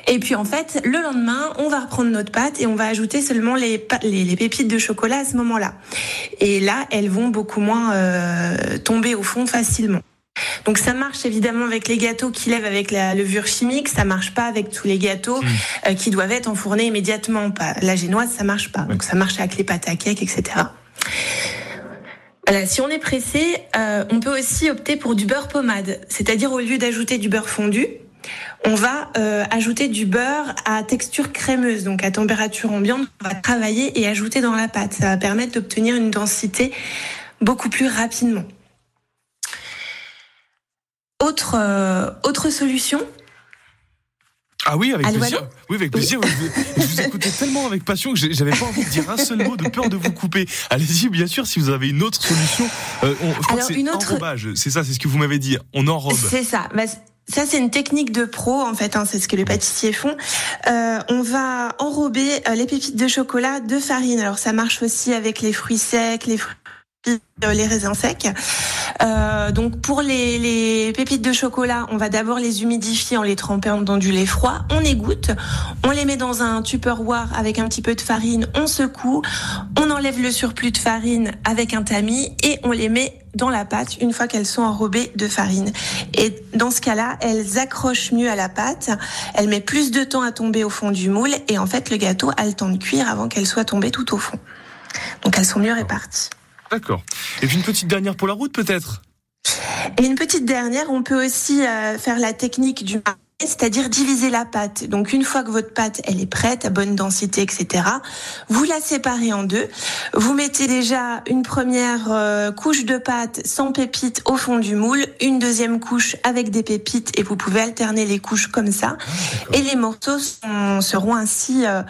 Et puis en fait, le lendemain, on va reprendre notre pâte et on va ajouter seulement les, pa- les, les pépites de chocolat à ce moment-là. Et là, elles vont beaucoup moins euh, tomber au fond facilement. Donc ça marche évidemment avec les gâteaux qui lèvent avec la levure chimique, ça marche pas avec tous les gâteaux euh, qui doivent être enfournés immédiatement. Pas la génoise, ça marche pas. Donc ça marche avec les pâtes à cake, etc. Voilà, si on est pressé, euh, on peut aussi opter pour du beurre pommade, c'est-à-dire au lieu d'ajouter du beurre fondu, on va euh, ajouter du beurre à texture crémeuse, donc à température ambiante. On va travailler et ajouter dans la pâte. Ça va permettre d'obtenir une densité beaucoup plus rapidement. Autre euh, autre solution, Ah oui, avec Allô, plaisir. allô Oui, avec plaisir. Je, je vous écoutais tellement avec passion que j'avais pas envie de dire un seul mot de peur de vous couper. Allez-y, bien sûr, si vous avez une autre solution. Euh, on, je Alors, une autre- enrobage. C'est ça, c'est ce que vous m'avez dit. On enrobe. C'est ça. Bah, ça, c'est une technique de pro, en fait. hein, c'est ce que les pâtissiers font. Euh, on va enrober euh, les pépites de chocolat de farine. Alors, ça marche aussi avec les fruits secs, les fruits les raisins secs. Euh, donc pour les, les pépites de chocolat, on va d'abord les humidifier en les trempant dans du lait froid. On égoutte, on les met dans un tupperware avec un petit peu de farine, on secoue, on enlève le surplus de farine avec un tamis et on les met dans la pâte une fois qu'elles sont enrobées de farine. Et dans ce cas-là, elles accrochent mieux à la pâte, elles mettent plus de temps à tomber au fond du moule et en fait le gâteau a le temps de cuire avant qu'elles soient tombées tout au fond. Donc elles sont mieux réparties. D'accord. Et puis une petite dernière pour la route, peut-être? Et une petite dernière, on peut aussi euh, faire la technique du c'est-à-dire diviser la pâte. Donc une fois que votre pâte elle est prête, à bonne densité, etc., vous la séparez en deux. Vous mettez déjà une première euh, couche de pâte sans pépites au fond du moule, une deuxième couche avec des pépites et vous pouvez alterner les couches comme ça. et les morceaux sont- seront ainsi euh,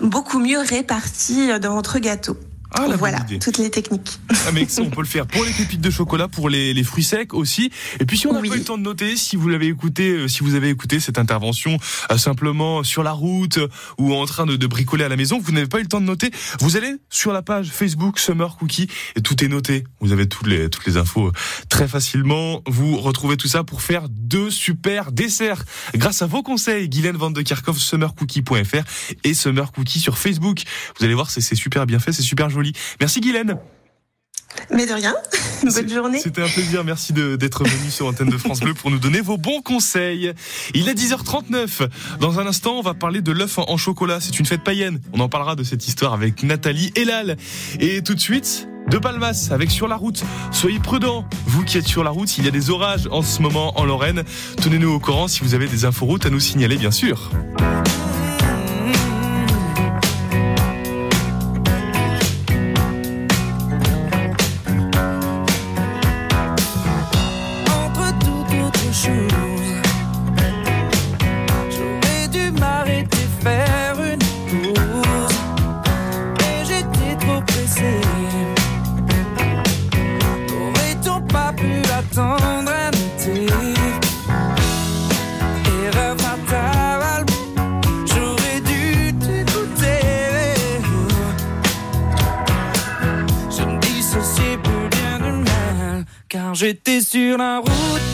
beaucoup mieux répartis dans votre gâteau. Ah, la voilà, idée. toutes les techniques. Ah, mais on peut le faire pour les pépites de chocolat, pour les, les fruits secs aussi. Et puis si on n'a Oui. pas eu le temps de noter, si vous l'avez écouté, euh, si vous avez écouté cette intervention euh, simplement sur la route euh, ou en train de, de bricoler à la maison, vous n'avez pas eu le temps de noter, vous allez sur la page Facebook Summer Cookie et tout est noté. Vous avez toutes les toutes les infos très facilement. Vous retrouvez tout ça pour faire deux super desserts grâce à vos conseils. Guylaine Van de Kerkhoff, summercookie.fr et Summer Cookie sur Facebook. Vous allez voir, c'est super bien fait, c'est super joli. Merci Guylaine. Mais de rien, bonne journée. C'était un plaisir, merci d'être venu sur Antenne de France Bleu pour nous donner vos bons conseils. Il est 10h39. Dans un instant, on va parler de l'œuf en, en chocolat. C'est une fête païenne. On en parlera de cette histoire avec Nathalie Elal. Et tout de suite, de Palmas avec Sur la route. Soyez prudents, vous qui êtes sur la route, il y a des orages en ce moment en Lorraine. Tenez-nous au courant si vous avez des infos routes à nous signaler, bien sûr. J'étais sur la route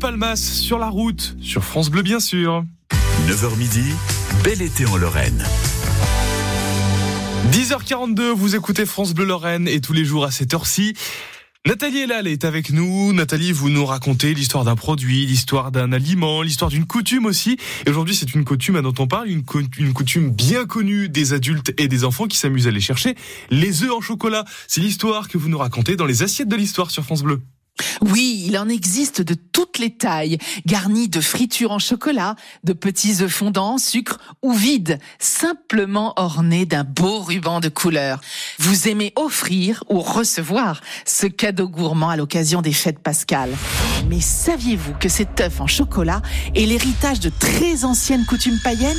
Palmas sur la route, sur France Bleu, bien sûr. 9h midi, bel été en Lorraine. 10h42, vous écoutez France Bleu Lorraine et tous les jours à cette heure-ci. Nathalie Elal est avec nous. Nathalie, vous nous racontez l'histoire d'un produit, l'histoire d'un aliment, l'histoire d'une coutume aussi. Et aujourd'hui, c'est une coutume dont on parle, une, co- une coutume bien connue des adultes et des enfants qui s'amusent à aller chercher les œufs en chocolat. C'est l'histoire que vous nous racontez dans les assiettes de l'histoire sur France Bleu. Oui, il en existe de toutes les tailles, garnis de fritures en chocolat, de petits œufs fondants, sucre ou vides, simplement ornés d'un beau ruban de couleur. Vous aimez offrir ou recevoir ce cadeau gourmand à l'occasion des fêtes pascales. Mais saviez-vous que cet œuf en chocolat est l'héritage de très anciennes coutumes païennes?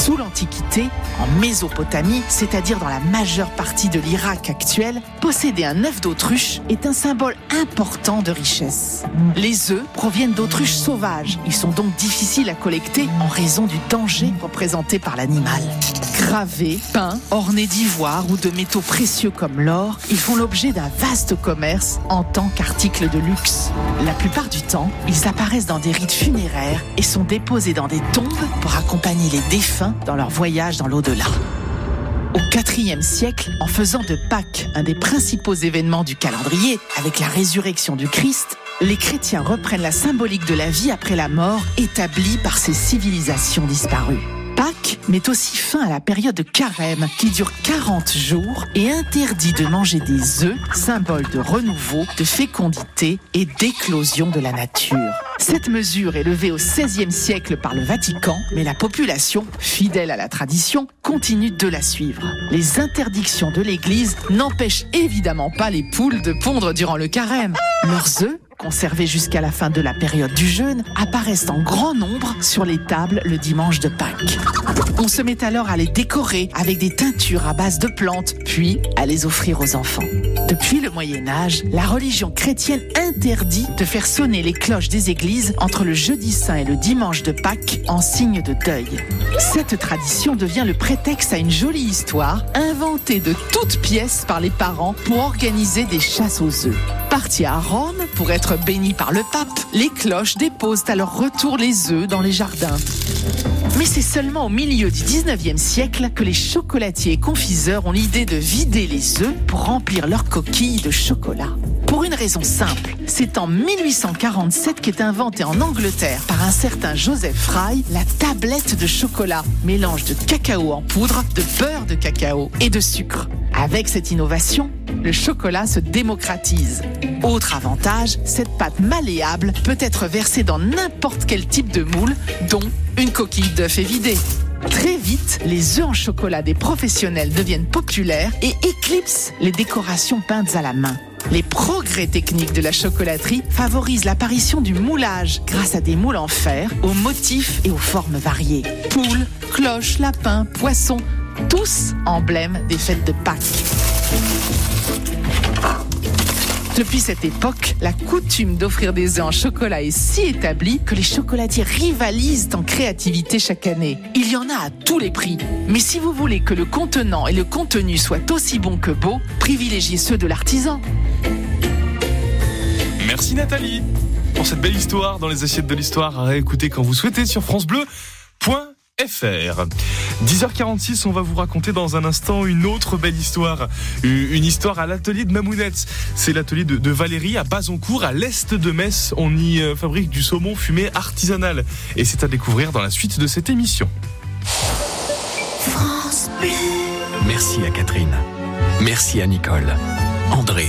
Sous l'Antiquité, en Mésopotamie, c'est-à-dire dans la majeure partie de l'Irak actuel, posséder un œuf d'autruche est un symbole important de richesse. Les œufs proviennent d'autruches sauvages. Ils sont donc difficiles à collecter en raison du danger représenté par l'animal. Gravés, peints, ornés d'ivoire ou de métaux précieux comme l'or, ils font l'objet d'un vaste commerce en tant qu'articles de luxe. La plupart du temps, ils apparaissent dans des rites funéraires et sont déposés dans des tombes pour accompagner les défunts dans leur voyage dans l'au-delà. Au IVe siècle, en faisant de Pâques un des principaux événements du calendrier, avec la résurrection du Christ, les chrétiens reprennent la symbolique de la vie après la mort établie par ces civilisations disparues. Pâques met aussi fin à la période de carême qui dure 40 jours et interdit de manger des œufs, symbole de renouveau, de fécondité et d'éclosion de la nature. Cette mesure est levée au XVIe siècle par le Vatican, mais la population, fidèle à la tradition, continue de la suivre. Les interdictions de l'Église n'empêchent évidemment pas les poules de pondre durant le carême. Leurs œufs conservés jusqu'à la fin de la période du jeûne, apparaissent en grand nombre sur les tables le dimanche de Pâques. On se met alors à les décorer avec des teintures à base de plantes, puis à les offrir aux enfants. Depuis le Moyen Âge, la religion chrétienne interdit de faire sonner les cloches des églises entre le jeudi saint et le dimanche de Pâques en signe de deuil. Cette tradition devient le prétexte à une jolie histoire inventée de toutes pièces par les parents pour organiser des chasses aux œufs. Partis à Rome pour être bénis par le pape, les cloches déposent à leur retour les œufs dans les jardins. Mais c'est seulement au milieu du 19e siècle que les chocolatiers et confiseurs ont l'idée de vider les œufs pour remplir leurs coquilles de chocolat. Pour une raison simple, c'est en 1847 qu'est inventée en Angleterre par un certain Joseph Fry la tablette de chocolat, mélange de cacao en poudre, de beurre de cacao et de sucre. Avec cette innovation, le chocolat se démocratise. Autre avantage, cette pâte malléable peut être versée dans n'importe quel type de moule, dont une coquille d'œuf évidée. Très vite, les œufs en chocolat des professionnels deviennent populaires et éclipsent les décorations peintes à la main. Les progrès techniques de la chocolaterie favorisent l'apparition du moulage grâce à des moules en fer aux motifs et aux formes variées. Poules, cloches, lapins, poissons, tous emblèmes des fêtes de Pâques. Depuis cette époque, la coutume d'offrir des œufs en chocolat est si établie que les chocolatiers rivalisent en créativité chaque année. Il y en a à tous les prix. Mais si vous voulez que le contenant et le contenu soient aussi bons que beaux, privilégiez ceux de l'artisan. Merci Nathalie pour cette belle histoire dans les assiettes de l'histoire à réécouter quand vous souhaitez sur francebleu.fr. 10h46, on va vous raconter dans un instant une autre belle histoire. Une histoire à l'atelier de Mamounette. C'est l'atelier de, de Valérie à Bazoncourt, à l'est de Metz. On y euh, fabrique du saumon fumé artisanal. Et c'est à découvrir dans la suite de cette émission. France. Merci à Catherine. Merci à Nicole, André,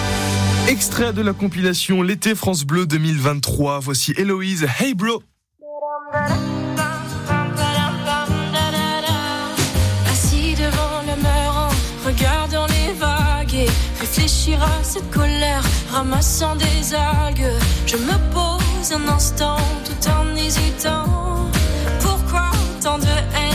Extrait de la compilation L'été France Bleu 2023. Voici Héloïse Hey Bro. Assis devant le meurant, regardant les vagues et réfléchir à cette colère, ramassant des algues. Je me pose un instant tout en hésitant. Pourquoi tant de haine,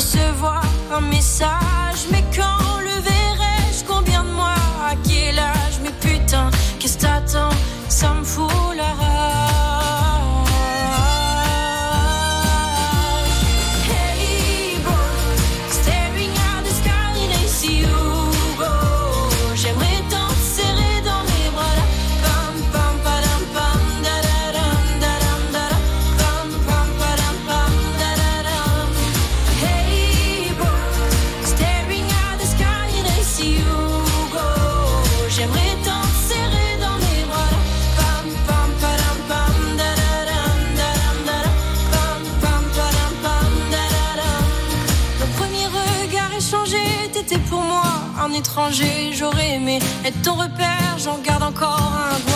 recevoir un message. Être ton repère, j'en garde encore un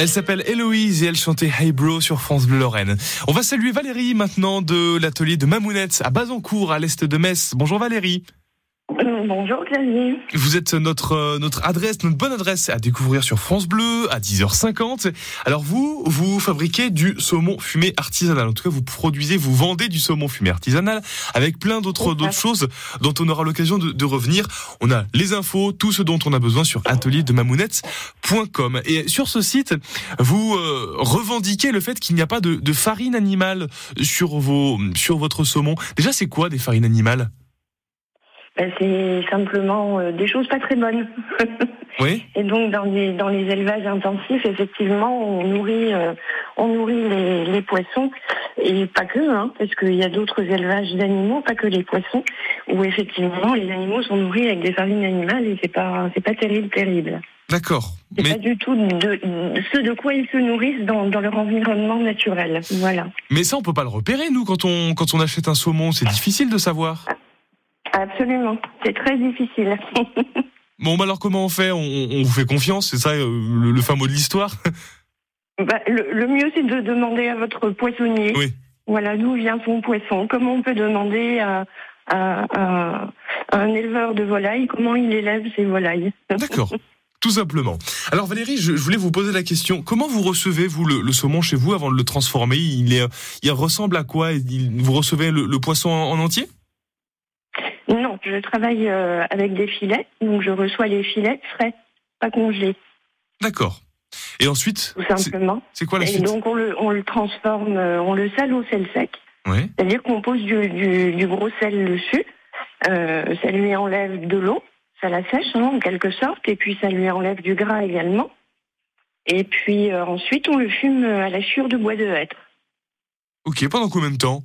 Elle s'appelle Héloïse et elle chantait Hey Bro sur France Bleu Lorraine. On va saluer Valérie maintenant de l'atelier de Mamounette à Bazancourt à l'est de Metz. Bonjour Valérie. Bonjour Xavier. Vous êtes notre euh, notre adresse, notre bonne adresse à découvrir sur France Bleu à 10h50. Alors vous, vous fabriquez du saumon fumé artisanal. En tout cas, vous produisez, vous vendez du saumon fumé artisanal avec plein d'autres d'autres choses dont on aura l'occasion de, de revenir. On a les infos, tout ce dont on a besoin sur atelierdeMamounette.com. Et sur ce site, vous euh, revendiquez le fait qu'il n'y a pas de, de farine animale sur vos sur votre saumon. Déjà, c'est quoi des farines animales? Ben, c'est simplement euh, des choses pas très bonnes. Oui. Et donc dans les dans les élevages intensifs, effectivement, on nourrit euh, on nourrit les, les poissons et pas que, hein, parce qu'il y a d'autres élevages d'animaux, pas que les poissons, où effectivement les animaux sont nourris avec des farines animales et c'est pas c'est pas terrible terrible. D'accord. C'est pas du tout de, de ce de quoi ils se nourrissent dans, dans leur environnement naturel. Voilà. Mais ça, on peut pas le repérer, nous, quand on, quand on achète un saumon. C'est difficile de savoir. Absolument. C'est très difficile. Bon, bah alors comment on fait? On, on vous fait confiance, c'est ça euh, le, le fin mot de l'histoire? Bah, le, le mieux, c'est de demander à votre poissonnier. Oui. Voilà, d'où vient son poisson? Comment on peut demander à, à- à- à un éleveur de volailles comment il élève ses volailles? D'accord. Tout simplement. Alors Valérie, je, voulais vous poser la question. Comment vous recevez vous le, le saumon chez vous avant de le transformer? Il est, il ressemble à quoi? Il- Vous recevez le, le poisson en, en entier? Je travaille euh, avec des filets, donc je reçois les filets frais, pas congelés, D'accord. Et ensuite, tout simplement. c'est quoi la Et suite? donc on le, on le transforme, euh, on le sale au sel sec. Ouais. C'est-à-dire qu'on pose du, du, du gros sel dessus, euh, ça lui enlève de l'eau, ça la sèche hein, en quelque sorte, et puis ça lui enlève du gras également. Et puis euh, ensuite on le fume à la chure de bois de hêtre. Ok, pendant combien de temps?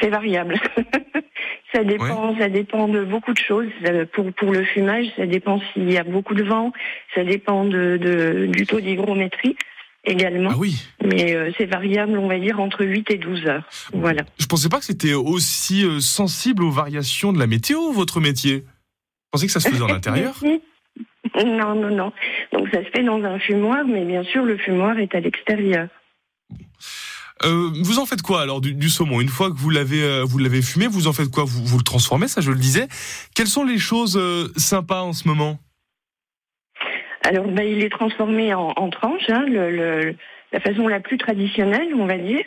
C'est variable. ça dépend, ça dépend de beaucoup de choses. Pour pour le fumage, ça dépend s'il y a beaucoup de vent, ça dépend de, de du taux d'hygrométrie également. Ah oui. Mais euh, c'est variable, on va dire entre 8 et 12 heures. Voilà. Je pensais pas que c'était aussi euh, sensible aux variations de la météo, votre métier. Je pensais que ça se faisait en intérieur. Non, non, non. Donc ça se fait dans un fumoir, mais bien sûr le fumoir est à l'extérieur. Euh, vous en faites quoi alors du, du saumon? Une fois que vous l'avez euh, vous l'avez fumé, vous en faites quoi? Vous, vous le transformez, ça je le disais. Quelles sont les choses euh, sympas en ce moment? Alors ben, il est transformé en, en tranches, hein, le, le- la façon la plus traditionnelle, on va dire,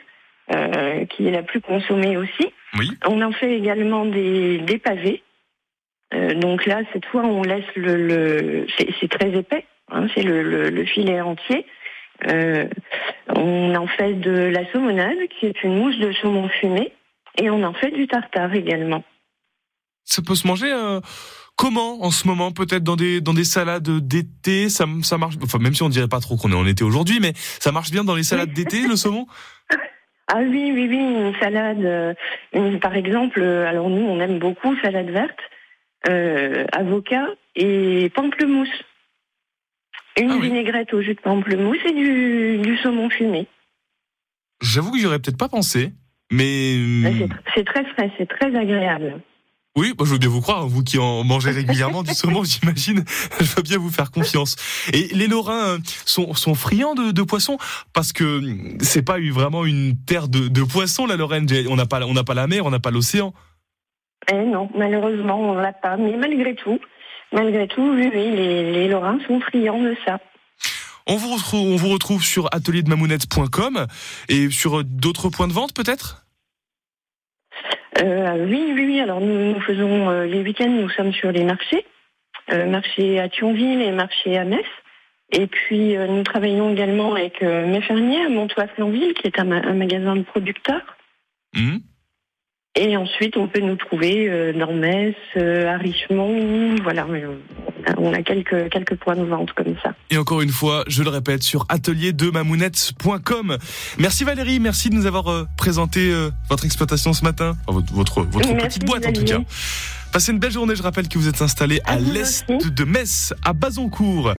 euh, qui est la plus consommée aussi. Oui. On en fait également des, des pavés. Euh, donc là, cette fois, on laisse le, le c'est très épais, hein, c'est le, le, le filet entier. Euh, on en fait de la saumonade, qui est une mousse de saumon fumé, et on en fait du tartare également. Ça peut se manger euh, comment en ce moment Peut-être dans des dans des salades d'été, ça ça marche. Enfin même si on dirait pas trop qu'on est en été aujourd'hui, mais ça marche bien dans les salades d'été le saumon? Ah oui, oui, oui, une salade, euh, une- par exemple, alors nous, on aime beaucoup salade verte, euh, avocat et pamplemousse. Une vinaigrette au jus de pamplemousse et du, du saumon fumé. J'avoue que j'aurais peut-être pas pensé, mais hum, C'est tr- C'est très frais, c'est très agréable. oui, bah, je veux bien vous croire, vous qui en mangez régulièrement du saumon, j'imagine, je veux bien vous faire confiance. Et les Lorrains euh, sont, sont friands de, de poissons? Parce que hum, c'est pas vraiment une terre de, de poissons la Lorraine. On n'a pas on n'a pas la mer, on n'a pas l'océan. Eh non, malheureusement, on l'a pas. Mais malgré tout, malgré tout, oui, oui, les, les Lorrains sont friands de ça. On vous retrouve, on vous retrouve sur atelierdemamounette.com et sur euh, d'autres points de vente peut-être? Euh, oui, oui, oui. Alors nous, nous faisons euh, les week-ends, nous sommes sur les marchés, euh, marché à Thionville et marché à Metz. Et puis nous travaillons également avec Mes Fermiers à Montois-Flanville, qui est un, ma- un magasin de producteurs. Mhm. Et ensuite, on peut nous trouver euh, dans Metz, euh, à Richemont, voilà. euh, On a quelques quelques points de vente comme ça. Et encore une fois, je le répète, sur atelierdeMamounette.com. Merci Valérie, merci de nous avoir euh, présenté euh, votre exploitation ce matin, Enfin, votre, votre, petite boîte en tout cas. Passez une belle journée, je rappelle que vous êtes installé à, À l'est de Metz, à Bazoncourt.